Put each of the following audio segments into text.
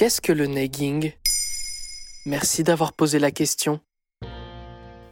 Qu'est-ce que le negging Merci d'avoir posé la question.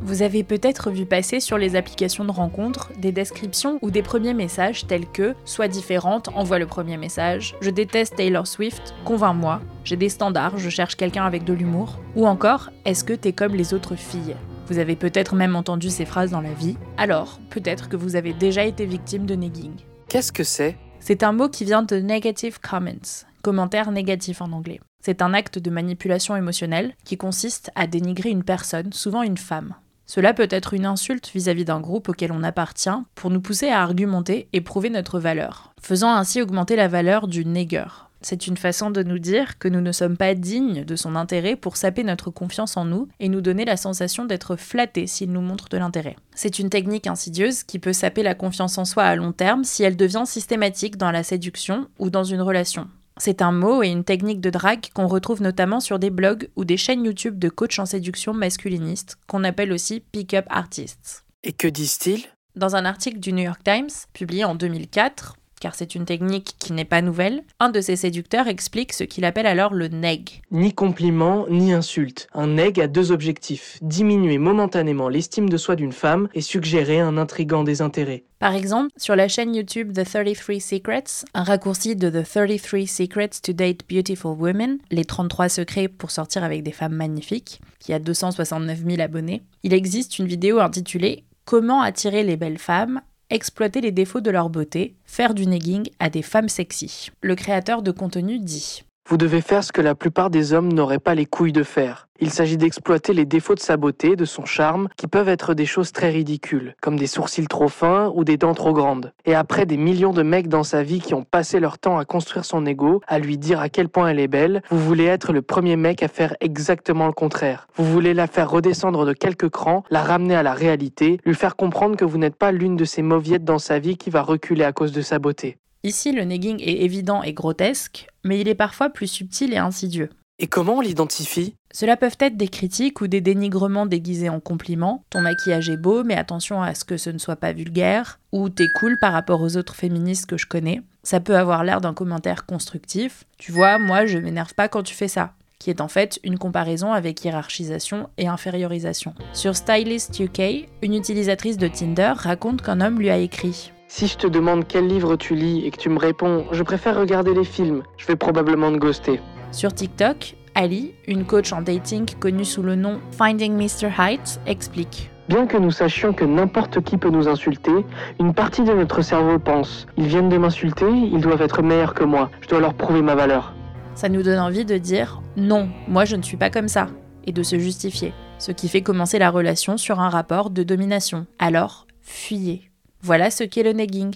Vous avez peut-être vu passer sur les applications de rencontres des descriptions ou des premiers messages tels que Sois différente, envoie le premier message, Je déteste Taylor Swift, convainc-moi, j'ai des standards, je cherche quelqu'un avec de l'humour, ou encore Est-ce que t'es comme les autres filles? Vous avez peut-être même entendu ces phrases dans la vie, alors peut-être que vous avez déjà été victime de negging. Qu'est-ce que c'est? C'est un mot qui vient de negative comments, commentaires négatifs en anglais. C'est un acte de manipulation émotionnelle qui consiste à dénigrer une personne, souvent une femme. Cela peut être une insulte vis-à-vis d'un groupe auquel on appartient pour nous pousser à argumenter et prouver notre valeur, faisant ainsi augmenter la valeur du nègre. C'est une façon de nous dire que nous ne sommes pas dignes de son intérêt pour saper notre confiance en nous et nous donner la sensation d'être flattés s'il nous montre de l'intérêt. C'est une technique insidieuse qui peut saper la confiance en soi à long terme si elle devient systématique dans la séduction ou dans une relation. C'est un mot et une technique de drague qu'on retrouve notamment sur des blogs ou des chaînes YouTube de coachs en séduction masculiniste, qu'on appelle aussi pick-up artists. Et que disent-ils? Dans un article du New York Times, publié en 2004, car c'est une technique qui n'est pas nouvelle, un de ses séducteurs explique ce qu'il appelle alors le neg. Ni compliment, ni insulte. Un neg a deux objectifs diminuer momentanément l'estime de soi d'une femme et suggérer un intrigant désintérêt. Par exemple, sur la chaîne YouTube The 33 Secrets, un raccourci de The 33 Secrets to Date Beautiful Women, les 33 secrets pour sortir avec des femmes magnifiques, qui a 269 000 abonnés, il existe une vidéo intitulée Comment attirer les belles femmes exploiter les défauts de leur beauté, faire du negging à des femmes sexy. Le créateur de contenu dit Vous devez faire ce que la plupart des hommes n'auraient pas les couilles de faire. Il s'agit d'exploiter les défauts de sa beauté, de son charme, qui peuvent être des choses très ridicules, comme des sourcils trop fins ou des dents trop grandes. Et après des millions de mecs dans sa vie qui ont passé leur temps à construire son ego, à lui dire à quel point elle est belle, vous voulez être le premier mec à faire exactement le contraire. Vous voulez la faire redescendre de quelques crans, la ramener à la réalité, lui faire comprendre que vous n'êtes pas l'une de ces mauviettes dans sa vie qui va reculer à cause de sa beauté. Ici, le negging est évident et grotesque, mais il est parfois plus subtil et insidieux. Et comment on l'identifie? Cela peuvent être des critiques ou des dénigrements déguisés en compliments. Ton maquillage est beau, mais attention à ce que ce ne soit pas vulgaire. Ou t'es cool par rapport aux autres féministes que je connais. Ça peut avoir l'air d'un commentaire constructif. Tu vois, moi, je m'énerve pas quand tu fais ça qui est en fait une comparaison avec hiérarchisation et infériorisation. Sur Stylist UK, une utilisatrice de Tinder raconte qu'un homme lui a écrit Si je te demande quel livre tu lis et que tu me réponds Je préfère regarder les films, je vais probablement te ghoster. Sur TikTok, Ali, une coach en dating connue sous le nom Finding Mr. Height, explique. Bien que nous sachions que n'importe qui peut nous insulter, une partie de notre cerveau pense Ils viennent de m'insulter, ils doivent être meilleurs que moi, je dois leur prouver ma valeur. Ça nous donne envie de dire non, moi je ne suis pas comme ça, et de se justifier. Ce qui fait commencer la relation sur un rapport de domination. Alors, fuyez. Voilà ce qu'est le negging.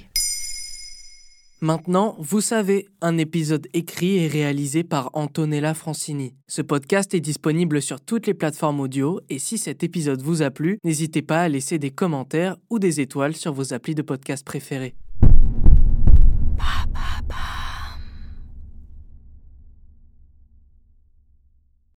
Maintenant, vous savez, un épisode écrit et réalisé par Antonella Francini. Ce podcast est disponible sur toutes les plateformes audio et si cet épisode vous a plu, n'hésitez pas à laisser des commentaires ou des étoiles sur vos applis de podcast préférés.